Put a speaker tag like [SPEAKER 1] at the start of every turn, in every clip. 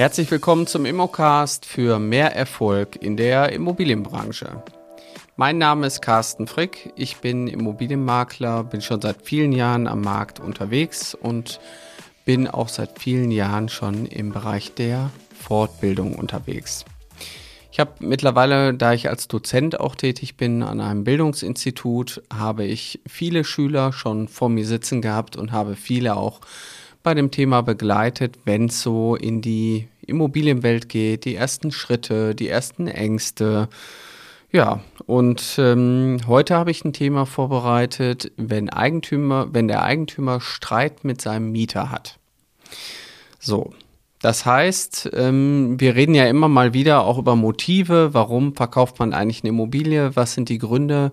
[SPEAKER 1] Herzlich willkommen zum Immocast für mehr Erfolg in der Immobilienbranche. Mein Name ist Carsten Frick, ich bin Immobilienmakler, bin schon seit vielen Jahren am Markt unterwegs und bin auch seit vielen Jahren schon im Bereich der Fortbildung unterwegs. Ich habe mittlerweile, da ich als Dozent auch tätig bin an einem Bildungsinstitut, habe ich viele Schüler schon vor mir sitzen gehabt und habe viele auch bei dem Thema begleitet, wenn es so in die Immobilienwelt geht, die ersten Schritte, die ersten Ängste. Ja, und ähm, heute habe ich ein Thema vorbereitet, wenn Eigentümer, wenn der Eigentümer Streit mit seinem Mieter hat. So, das heißt, ähm, wir reden ja immer mal wieder auch über Motive. Warum verkauft man eigentlich eine Immobilie? Was sind die Gründe?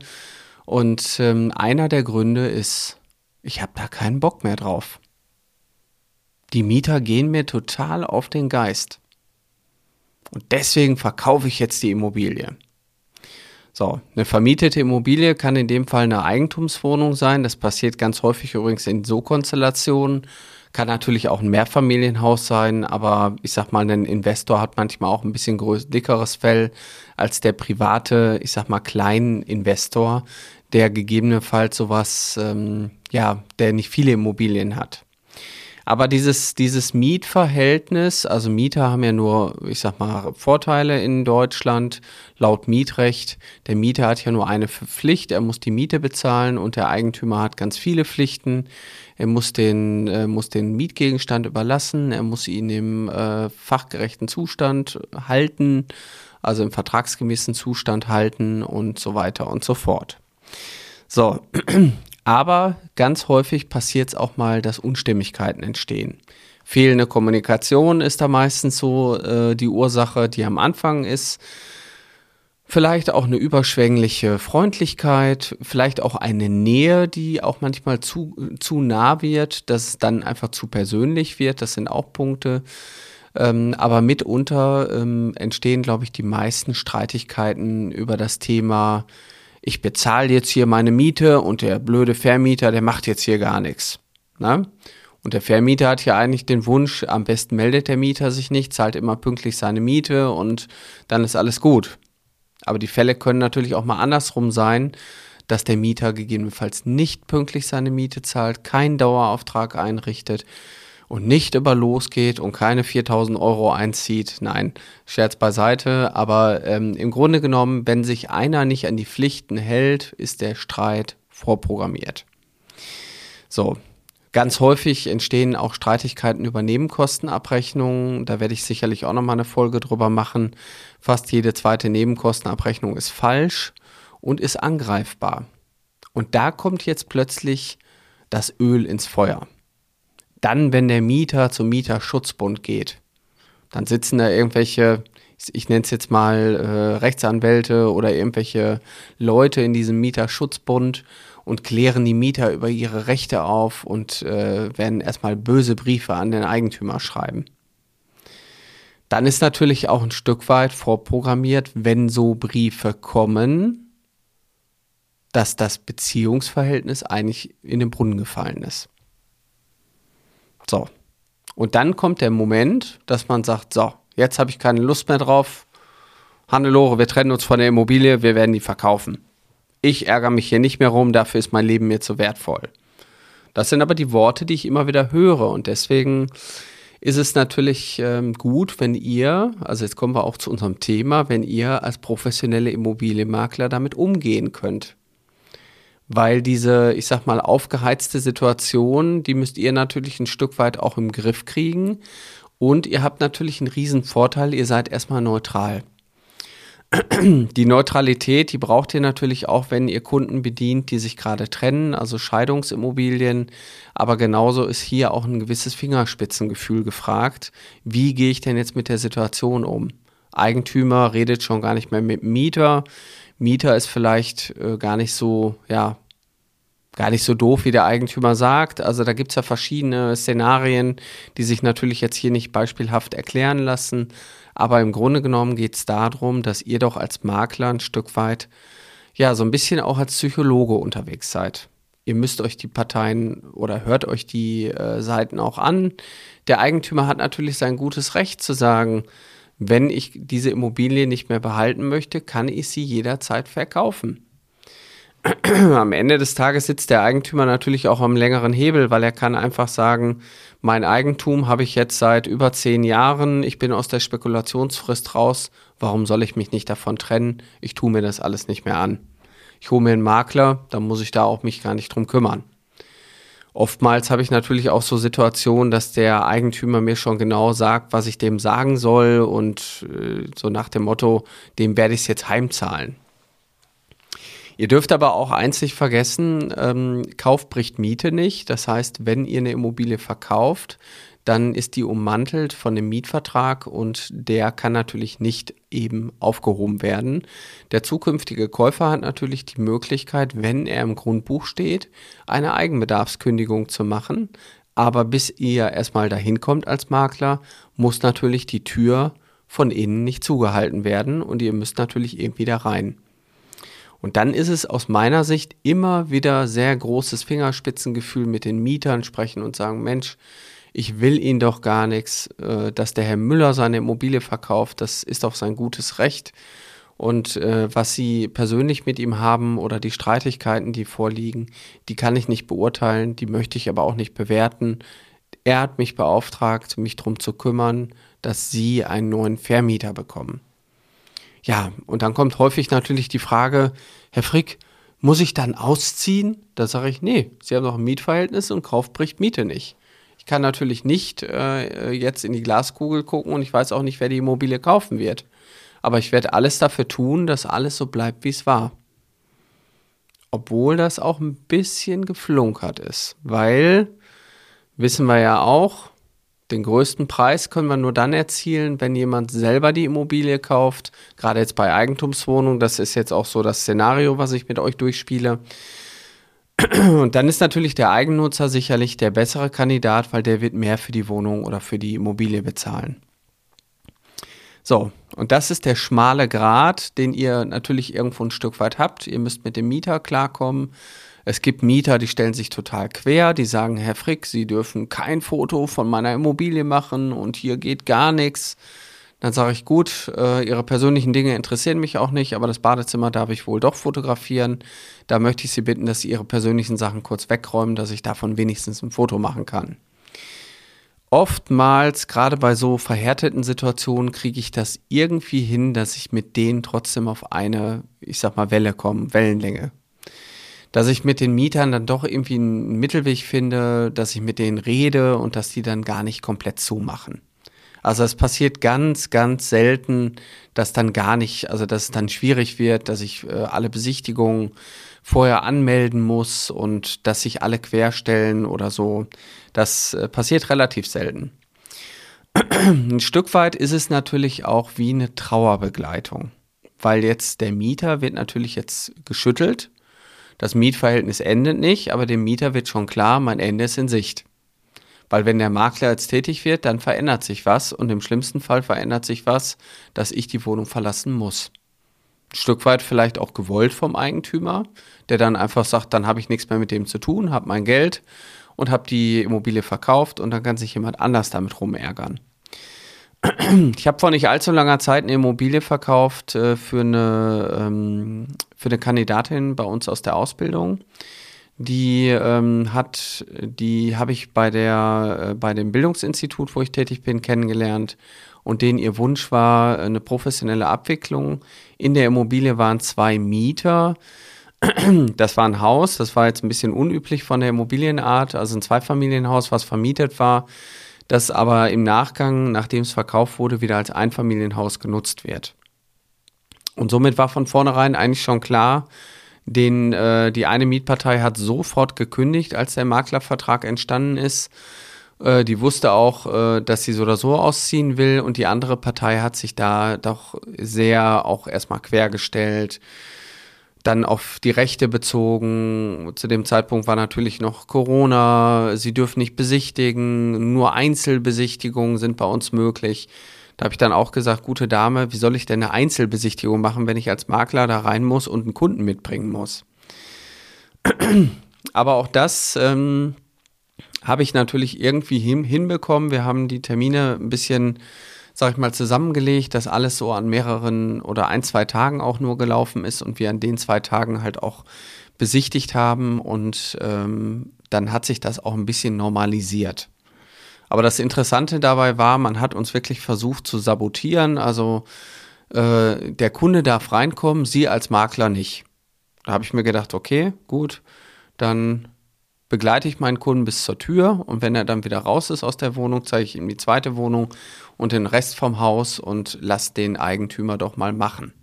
[SPEAKER 1] Und ähm, einer der Gründe ist, ich habe da keinen Bock mehr drauf. Die Mieter gehen mir total auf den Geist. Und deswegen verkaufe ich jetzt die Immobilie. So, eine vermietete Immobilie kann in dem Fall eine Eigentumswohnung sein. Das passiert ganz häufig übrigens in so Konstellationen kann natürlich auch ein Mehrfamilienhaus sein, aber ich sag mal, ein Investor hat manchmal auch ein bisschen größ dickeres Fell als der private, ich sag mal, kleinen Investor, der gegebenenfalls sowas, ähm, ja, der nicht viele Immobilien hat. Aber dieses, dieses Mietverhältnis, also Mieter haben ja nur, ich sag mal, Vorteile in Deutschland laut Mietrecht. Der Mieter hat ja nur eine Pflicht, er muss die Miete bezahlen und der Eigentümer hat ganz viele Pflichten. Er muss den, äh, muss den Mietgegenstand überlassen, er muss ihn im äh, fachgerechten Zustand halten, also im vertragsgemäßen Zustand halten und so weiter und so fort. So, aber ganz häufig passiert es auch mal, dass Unstimmigkeiten entstehen. Fehlende Kommunikation ist da meistens so äh, die Ursache, die am Anfang ist. Vielleicht auch eine überschwängliche Freundlichkeit, vielleicht auch eine Nähe, die auch manchmal zu, zu nah wird, dass es dann einfach zu persönlich wird. Das sind auch Punkte. Ähm, aber mitunter ähm, entstehen, glaube ich, die meisten Streitigkeiten über das Thema ich bezahle jetzt hier meine Miete und der blöde Vermieter, der macht jetzt hier gar nichts. Ne? Und der Vermieter hat ja eigentlich den Wunsch, am besten meldet der Mieter sich nicht, zahlt immer pünktlich seine Miete und dann ist alles gut. Aber die Fälle können natürlich auch mal andersrum sein, dass der Mieter gegebenenfalls nicht pünktlich seine Miete zahlt, keinen Dauerauftrag einrichtet und nicht über losgeht und keine 4000 Euro einzieht. Nein, Scherz beiseite. Aber ähm, im Grunde genommen, wenn sich einer nicht an die Pflichten hält, ist der Streit vorprogrammiert. So. Ganz häufig entstehen auch Streitigkeiten über Nebenkostenabrechnungen. Da werde ich sicherlich auch nochmal eine Folge drüber machen. Fast jede zweite Nebenkostenabrechnung ist falsch und ist angreifbar. Und da kommt jetzt plötzlich das Öl ins Feuer. Dann, wenn der Mieter zum Mieterschutzbund geht, dann sitzen da irgendwelche, ich nenne es jetzt mal äh, Rechtsanwälte oder irgendwelche Leute in diesem Mieterschutzbund und klären die Mieter über ihre Rechte auf und äh, werden erstmal böse Briefe an den Eigentümer schreiben. Dann ist natürlich auch ein Stück weit vorprogrammiert, wenn so Briefe kommen, dass das Beziehungsverhältnis eigentlich in den Brunnen gefallen ist. So. Und dann kommt der Moment, dass man sagt, so, jetzt habe ich keine Lust mehr drauf. Hannelore, wir trennen uns von der Immobilie, wir werden die verkaufen. Ich ärgere mich hier nicht mehr rum, dafür ist mein Leben mir zu wertvoll. Das sind aber die Worte, die ich immer wieder höre und deswegen ist es natürlich ähm, gut, wenn ihr, also jetzt kommen wir auch zu unserem Thema, wenn ihr als professionelle Immobilienmakler damit umgehen könnt weil diese, ich sag mal, aufgeheizte Situation, die müsst ihr natürlich ein Stück weit auch im Griff kriegen. Und ihr habt natürlich einen riesen Vorteil, ihr seid erstmal neutral. Die Neutralität, die braucht ihr natürlich auch, wenn ihr Kunden bedient, die sich gerade trennen, also Scheidungsimmobilien. Aber genauso ist hier auch ein gewisses Fingerspitzengefühl gefragt. Wie gehe ich denn jetzt mit der Situation um? Eigentümer redet schon gar nicht mehr mit Mieter. Mieter ist vielleicht äh, gar nicht so, ja, gar nicht so doof, wie der Eigentümer sagt. Also da gibt es ja verschiedene Szenarien, die sich natürlich jetzt hier nicht beispielhaft erklären lassen. Aber im Grunde genommen geht es darum, dass ihr doch als Makler ein Stück weit, ja, so ein bisschen auch als Psychologe unterwegs seid. Ihr müsst euch die Parteien oder hört euch die äh, Seiten auch an. Der Eigentümer hat natürlich sein gutes Recht zu sagen, wenn ich diese Immobilie nicht mehr behalten möchte, kann ich sie jederzeit verkaufen. Am Ende des Tages sitzt der Eigentümer natürlich auch am längeren Hebel, weil er kann einfach sagen, mein Eigentum habe ich jetzt seit über zehn Jahren, ich bin aus der Spekulationsfrist raus, warum soll ich mich nicht davon trennen? Ich tue mir das alles nicht mehr an ich hole mir einen Makler, dann muss ich da auch mich gar nicht drum kümmern. Oftmals habe ich natürlich auch so Situationen, dass der Eigentümer mir schon genau sagt, was ich dem sagen soll und äh, so nach dem Motto, dem werde ich es jetzt heimzahlen. Ihr dürft aber auch nicht vergessen, ähm, Kauf bricht Miete nicht. Das heißt, wenn ihr eine Immobilie verkauft, dann ist die ummantelt von dem Mietvertrag und der kann natürlich nicht eben aufgehoben werden. Der zukünftige Käufer hat natürlich die Möglichkeit, wenn er im Grundbuch steht, eine Eigenbedarfskündigung zu machen. Aber bis ihr erstmal dahin kommt als Makler, muss natürlich die Tür von innen nicht zugehalten werden und ihr müsst natürlich eben wieder rein. Und dann ist es aus meiner Sicht immer wieder sehr großes Fingerspitzengefühl mit den Mietern sprechen und sagen, Mensch, ich will ihn doch gar nichts, äh, dass der Herr Müller seine Immobilie verkauft, das ist doch sein gutes Recht. Und äh, was Sie persönlich mit ihm haben oder die Streitigkeiten, die vorliegen, die kann ich nicht beurteilen, die möchte ich aber auch nicht bewerten. Er hat mich beauftragt, mich darum zu kümmern, dass Sie einen neuen Vermieter bekommen. Ja, und dann kommt häufig natürlich die Frage, Herr Frick, muss ich dann ausziehen? Da sage ich, nee, Sie haben doch ein Mietverhältnis und Kauf bricht Miete nicht kann natürlich nicht äh, jetzt in die Glaskugel gucken und ich weiß auch nicht, wer die Immobilie kaufen wird. Aber ich werde alles dafür tun, dass alles so bleibt, wie es war. Obwohl das auch ein bisschen geflunkert ist, weil, wissen wir ja auch, den größten Preis können wir nur dann erzielen, wenn jemand selber die Immobilie kauft. Gerade jetzt bei Eigentumswohnungen, das ist jetzt auch so das Szenario, was ich mit euch durchspiele. Und dann ist natürlich der Eigennutzer sicherlich der bessere Kandidat, weil der wird mehr für die Wohnung oder für die Immobilie bezahlen. So, und das ist der schmale Grat, den ihr natürlich irgendwo ein Stück weit habt. Ihr müsst mit dem Mieter klarkommen. Es gibt Mieter, die stellen sich total quer, die sagen, Herr Frick, Sie dürfen kein Foto von meiner Immobilie machen und hier geht gar nichts. Dann sage ich, gut, äh, Ihre persönlichen Dinge interessieren mich auch nicht, aber das Badezimmer darf ich wohl doch fotografieren. Da möchte ich Sie bitten, dass Sie Ihre persönlichen Sachen kurz wegräumen, dass ich davon wenigstens ein Foto machen kann. Oftmals, gerade bei so verhärteten Situationen, kriege ich das irgendwie hin, dass ich mit denen trotzdem auf eine, ich sag mal, Welle komme, Wellenlänge. Dass ich mit den Mietern dann doch irgendwie einen Mittelweg finde, dass ich mit denen rede und dass die dann gar nicht komplett zumachen. Also es passiert ganz, ganz selten, dass dann gar nicht, also dass es dann schwierig wird, dass ich äh, alle Besichtigungen vorher anmelden muss und dass sich alle querstellen oder so. Das äh, passiert relativ selten. Ein Stück weit ist es natürlich auch wie eine Trauerbegleitung, weil jetzt der Mieter wird natürlich jetzt geschüttelt. Das Mietverhältnis endet nicht, aber dem Mieter wird schon klar, mein Ende ist in Sicht. Weil wenn der Makler jetzt tätig wird, dann verändert sich was und im schlimmsten Fall verändert sich was, dass ich die Wohnung verlassen muss. Ein Stück weit vielleicht auch gewollt vom Eigentümer, der dann einfach sagt, dann habe ich nichts mehr mit dem zu tun, habe mein Geld und habe die Immobilie verkauft und dann kann sich jemand anders damit rumärgern. Ich habe vor nicht allzu langer Zeit eine Immobilie verkauft äh, für, eine, ähm, für eine Kandidatin bei uns aus der Ausbildung. Die ähm, hat, die habe ich bei der, äh, bei dem Bildungsinstitut, wo ich tätig bin, kennengelernt. Und denen ihr Wunsch war eine professionelle Abwicklung. In der Immobilie waren zwei Mieter. Das war ein Haus, das war jetzt ein bisschen unüblich von der Immobilienart, also ein Zweifamilienhaus, was vermietet war, das aber im Nachgang, nachdem es verkauft wurde, wieder als Einfamilienhaus genutzt wird. Und somit war von vornherein eigentlich schon klar, den, äh, die eine Mietpartei hat sofort gekündigt, als der Maklervertrag entstanden ist. Äh, die wusste auch, äh, dass sie so oder so ausziehen will und die andere Partei hat sich da doch sehr auch erstmal quergestellt dann auf die Rechte bezogen. Zu dem Zeitpunkt war natürlich noch Corona. Sie dürfen nicht besichtigen. Nur Einzelbesichtigungen sind bei uns möglich. Da habe ich dann auch gesagt, gute Dame, wie soll ich denn eine Einzelbesichtigung machen, wenn ich als Makler da rein muss und einen Kunden mitbringen muss? aber auch das ähm, habe ich natürlich irgendwie hin, hinbekommen. Wir haben die Termine ein bisschen, sag ich mal, zusammengelegt, dass alles so an mehreren oder ein, zwei Tagen auch nur gelaufen ist und wir an den zwei Tagen halt auch besichtigt haben und ähm, dann hat sich das auch ein bisschen normalisiert. Aber das Interessante dabei war, man hat uns wirklich versucht zu sabotieren. Also äh, der Kunde darf reinkommen, Sie als Makler nicht. Da habe ich mir gedacht, okay, gut, dann begleite ich meinen Kunden bis zur Tür und wenn er dann wieder raus ist aus der Wohnung, zeige ich ihm die zweite Wohnung und den Rest vom Haus und lasse den Eigentümer doch mal machen.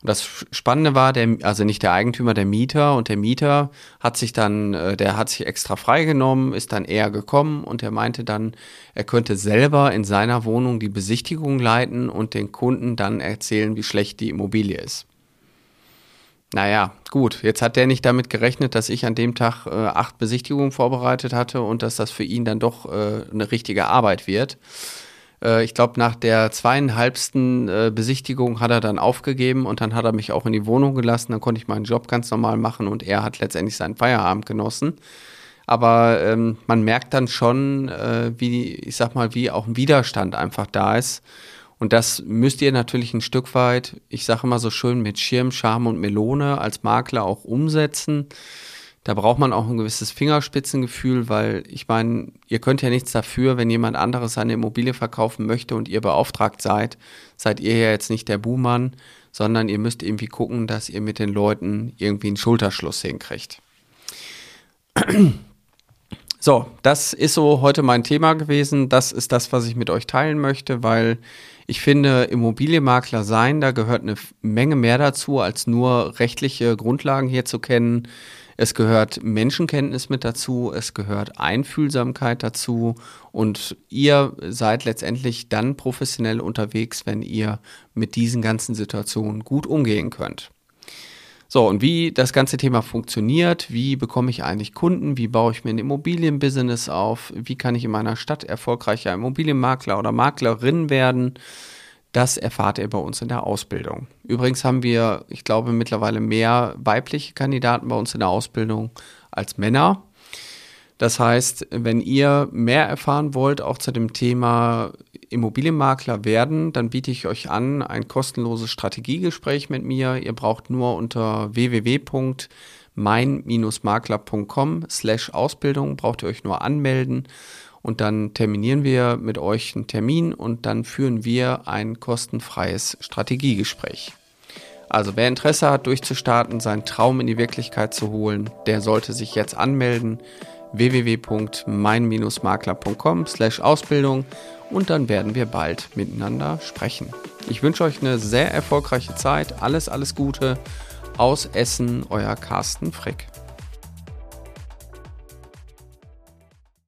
[SPEAKER 1] Und das Spannende war, der, also nicht der Eigentümer, der Mieter und der Mieter hat sich dann, äh, der hat sich extra freigenommen, ist dann eher gekommen und er meinte dann, er könnte selber in seiner Wohnung die Besichtigung leiten und den Kunden dann erzählen, wie schlecht die Immobilie ist. Naja, gut, jetzt hat der nicht damit gerechnet, dass ich an dem Tag äh, acht Besichtigungen vorbereitet hatte und dass das für ihn dann doch äh, eine richtige Arbeit wird. Äh, ich glaube, nach der zweieinhalbsten äh, Besichtigung hat er dann aufgegeben und dann hat er mich auch in die Wohnung gelassen. Dann konnte ich meinen Job ganz normal machen und er hat letztendlich seinen Feierabend genossen. Aber ähm, man merkt dann schon, äh, wie, ich sag mal, wie auch ein Widerstand einfach da ist. Und das müsst ihr natürlich ein Stück weit, ich sage immer so schön, mit Schirm, Charme und Melone als Makler auch umsetzen. Da braucht man auch ein gewisses Fingerspitzengefühl, weil ich meine, ihr könnt ja nichts dafür, wenn jemand anderes seine Immobilie verkaufen möchte und ihr beauftragt seid, seid ihr ja jetzt nicht der Buhmann, sondern ihr müsst irgendwie gucken, dass ihr mit den Leuten irgendwie einen Schulterschluss hinkriegt. So, das ist so heute mein Thema gewesen. Das ist das, was ich mit euch teilen möchte, weil ich finde, Immobilienmakler sein, da gehört eine Menge mehr dazu, als nur rechtliche Grundlagen hier zu kennen. Es gehört Menschenkenntnis mit dazu, es gehört Einfühlsamkeit dazu und ihr seid letztendlich dann professionell unterwegs, wenn ihr mit diesen ganzen Situationen gut umgehen könnt. So, und wie das ganze Thema funktioniert, wie bekomme ich eigentlich Kunden, wie baue ich mir ein Immobilienbusiness auf, wie kann ich in meiner Stadt erfolgreicher Immobilienmakler oder Maklerin werden, das erfahrt ihr bei uns in der Ausbildung. Übrigens haben wir, ich glaube, mittlerweile mehr weibliche Kandidaten bei uns in der Ausbildung als Männer. Das heißt, wenn ihr mehr erfahren wollt, auch zu dem Thema Immobilienmakler werden, dann biete ich euch an ein kostenloses Strategiegespräch mit mir. Ihr braucht nur unter www.mein-makler.com slash Ausbildung, braucht ihr euch nur anmelden und dann terminieren wir mit euch einen Termin und dann führen wir ein kostenfreies Strategiegespräch. Also wer Interesse hat, durchzustarten, seinen Traum in die Wirklichkeit zu holen, der sollte sich jetzt anmelden www.mein-makler.com slash Ausbildung und dann werden wir bald miteinander sprechen. Ich wünsche euch eine sehr erfolgreiche Zeit. Alles, alles Gute. Aus Essen, euer Carsten Frick.